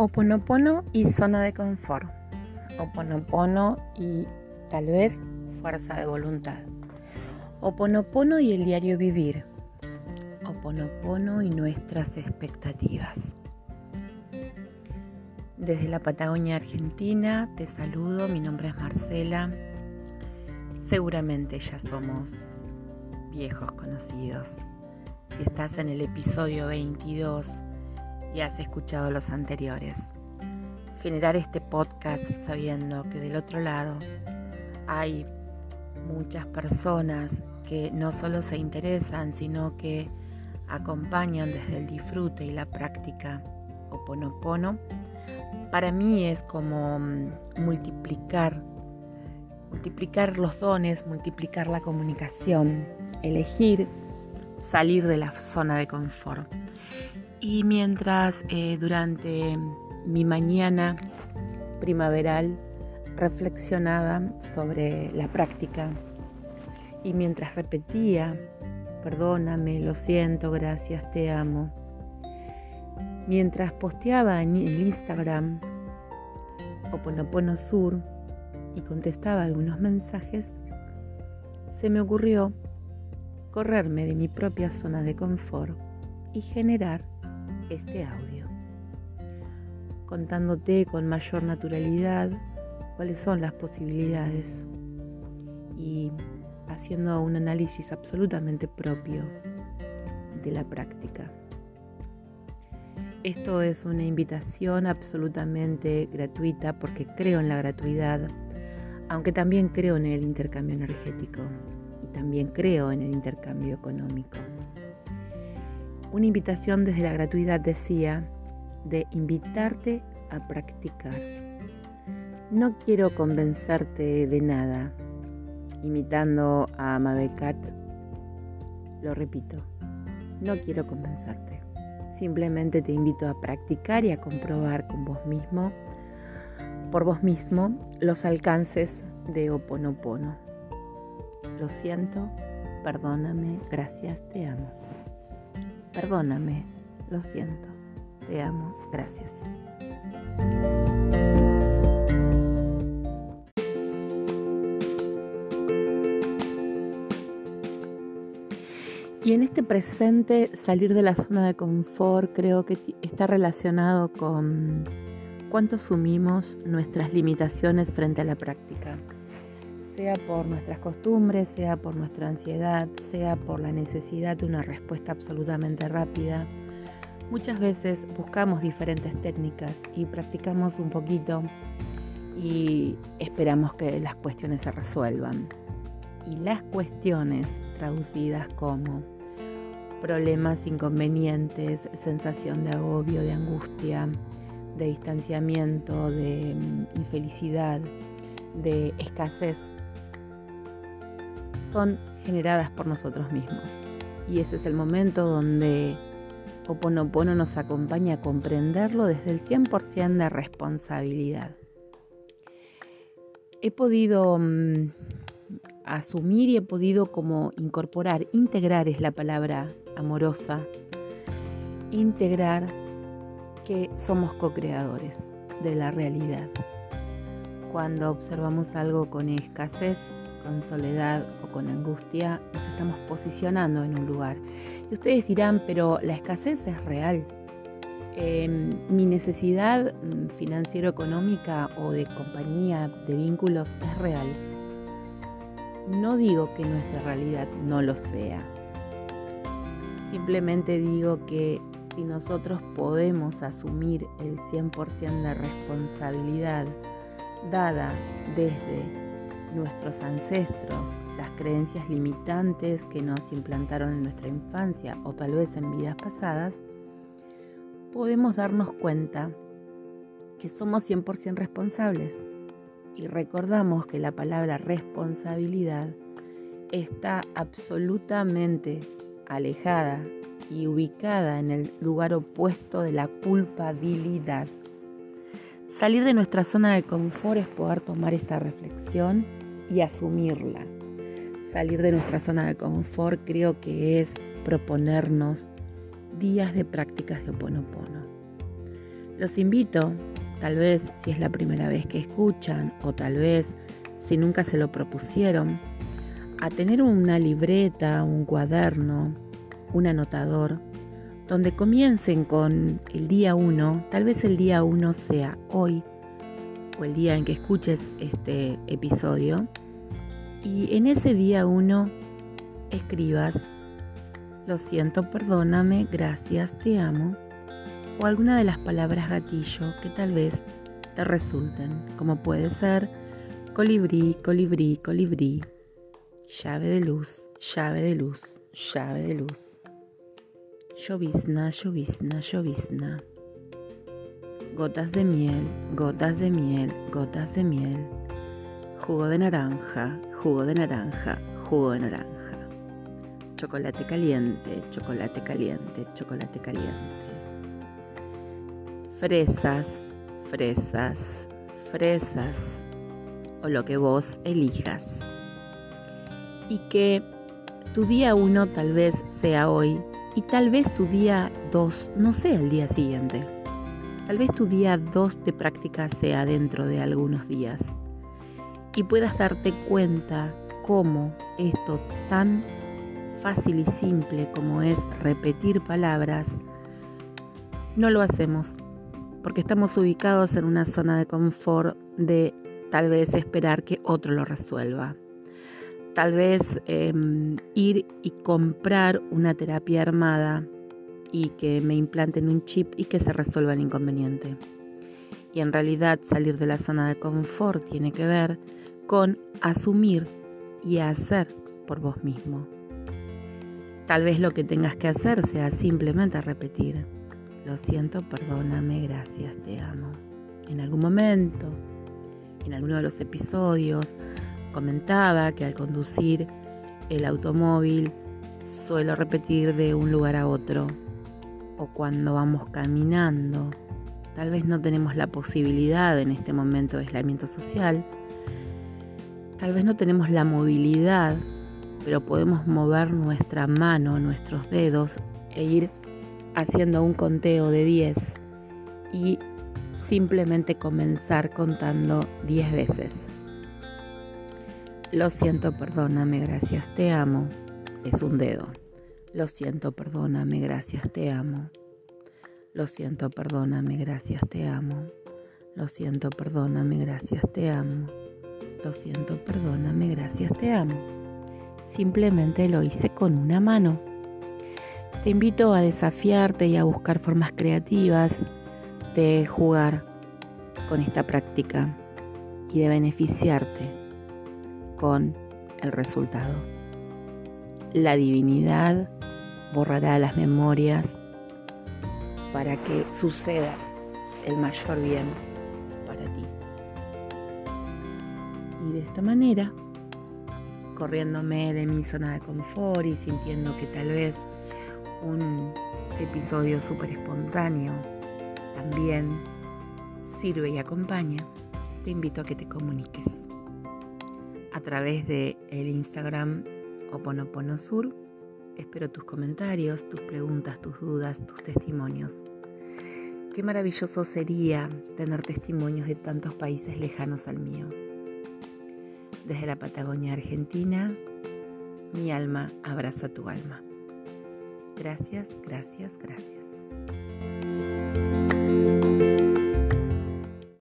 Oponopono y zona de confort. Oponopono y tal vez fuerza de voluntad. Oponopono y el diario vivir. Oponopono y nuestras expectativas. Desde la Patagonia Argentina te saludo, mi nombre es Marcela. Seguramente ya somos viejos conocidos. Si estás en el episodio 22 y has escuchado los anteriores. Generar este podcast sabiendo que del otro lado hay muchas personas que no solo se interesan, sino que acompañan desde el disfrute y la práctica Oponopono, para mí es como mm, multiplicar, multiplicar los dones, multiplicar la comunicación, elegir salir de la zona de confort. Y mientras eh, durante mi mañana primaveral reflexionaba sobre la práctica y mientras repetía, perdóname, lo siento, gracias, te amo, mientras posteaba en el Instagram Oponopono Sur y contestaba algunos mensajes, se me ocurrió correrme de mi propia zona de confort y generar este audio, contándote con mayor naturalidad cuáles son las posibilidades y haciendo un análisis absolutamente propio de la práctica. Esto es una invitación absolutamente gratuita porque creo en la gratuidad, aunque también creo en el intercambio energético y también creo en el intercambio económico. Una invitación desde la gratuidad decía de invitarte a practicar. No quiero convencerte de nada. Imitando a Mabecat, lo repito, no quiero convencerte. Simplemente te invito a practicar y a comprobar con vos mismo, por vos mismo, los alcances de Oponopono. Lo siento, perdóname, gracias, te amo. Perdóname, lo siento, te amo, gracias. Y en este presente, salir de la zona de confort creo que está relacionado con cuánto asumimos nuestras limitaciones frente a la práctica sea por nuestras costumbres, sea por nuestra ansiedad, sea por la necesidad de una respuesta absolutamente rápida. Muchas veces buscamos diferentes técnicas y practicamos un poquito y esperamos que las cuestiones se resuelvan. Y las cuestiones traducidas como problemas, inconvenientes, sensación de agobio, de angustia, de distanciamiento, de mm, infelicidad, de escasez son generadas por nosotros mismos. Y ese es el momento donde Oponopono nos acompaña a comprenderlo desde el 100% de responsabilidad. He podido mm, asumir y he podido como incorporar, integrar es la palabra amorosa, integrar que somos co-creadores de la realidad. Cuando observamos algo con escasez, con soledad o con angustia, nos estamos posicionando en un lugar. Y ustedes dirán, pero la escasez es real. Em, mi necesidad mm, financiero-económica o de compañía, de vínculos, es real. No digo que nuestra realidad no lo sea. Simplemente digo que si nosotros podemos asumir el 100% de responsabilidad dada desde nuestros ancestros, las creencias limitantes que nos implantaron en nuestra infancia o tal vez en vidas pasadas, podemos darnos cuenta que somos 100% responsables y recordamos que la palabra responsabilidad está absolutamente alejada y ubicada en el lugar opuesto de la culpabilidad. Salir de nuestra zona de confort es poder tomar esta reflexión y asumirla. Salir de nuestra zona de confort creo que es proponernos días de prácticas de Oponopono. Los invito, tal vez si es la primera vez que escuchan o tal vez si nunca se lo propusieron, a tener una libreta, un cuaderno, un anotador, donde comiencen con el día 1, tal vez el día 1 sea hoy o el día en que escuches este episodio, y en ese día 1 escribas, lo siento, perdóname, gracias, te amo, o alguna de las palabras gatillo que tal vez te resulten, como puede ser colibrí, colibrí, colibrí, llave de luz, llave de luz, llave de luz, llovizna, llovizna, llovizna, gotas de miel, gotas de miel, gotas de miel, jugo de naranja, jugo de naranja, jugo de naranja, chocolate caliente, chocolate caliente, chocolate caliente, fresas, fresas, fresas, o lo que vos elijas. Y que tu día uno tal vez sea hoy y tal vez tu día dos no sea el día siguiente. Tal vez tu día dos de práctica sea dentro de algunos días y puedas darte cuenta cómo esto tan fácil y simple como es repetir palabras, no lo hacemos porque estamos ubicados en una zona de confort de tal vez esperar que otro lo resuelva tal vez em, ir y comprar una terapia armada y que me implanten un chip y que se resuelva el inconveniente. Y en realidad salir de la zona de confort tiene que ver con asumir y hacer por vos mismo. Tal vez lo que tengas que hacer sea simplemente repetir, lo siento, perdóname, gracias, te amo. En algún momento, en alguno de los episodios, comentaba que al conducir el automóvil suelo repetir de un lugar a otro o cuando vamos caminando. Tal vez no tenemos la posibilidad en este momento de aislamiento social. Tal vez no tenemos la movilidad, pero podemos mover nuestra mano, nuestros dedos e ir haciendo un conteo de 10 y simplemente comenzar contando 10 veces. Lo siento, perdóname, gracias, te amo. Es un dedo. Lo siento, perdóname, gracias, te amo. Lo siento, perdóname, gracias, te amo. Lo siento, perdóname, gracias, te amo. Lo siento, perdóname, gracias, te amo. Simplemente lo hice con una mano. Te invito a desafiarte y a buscar formas creativas de jugar con esta práctica y de beneficiarte con el resultado. La divinidad borrará las memorias para que suceda el mayor bien de esta manera, corriéndome de mi zona de confort y sintiendo que tal vez un episodio súper espontáneo también sirve y acompaña, te invito a que te comuniques a través de el Instagram Oponopono Sur. Espero tus comentarios, tus preguntas, tus dudas, tus testimonios. Qué maravilloso sería tener testimonios de tantos países lejanos al mío. Desde la Patagonia Argentina, mi alma abraza tu alma. Gracias, gracias, gracias.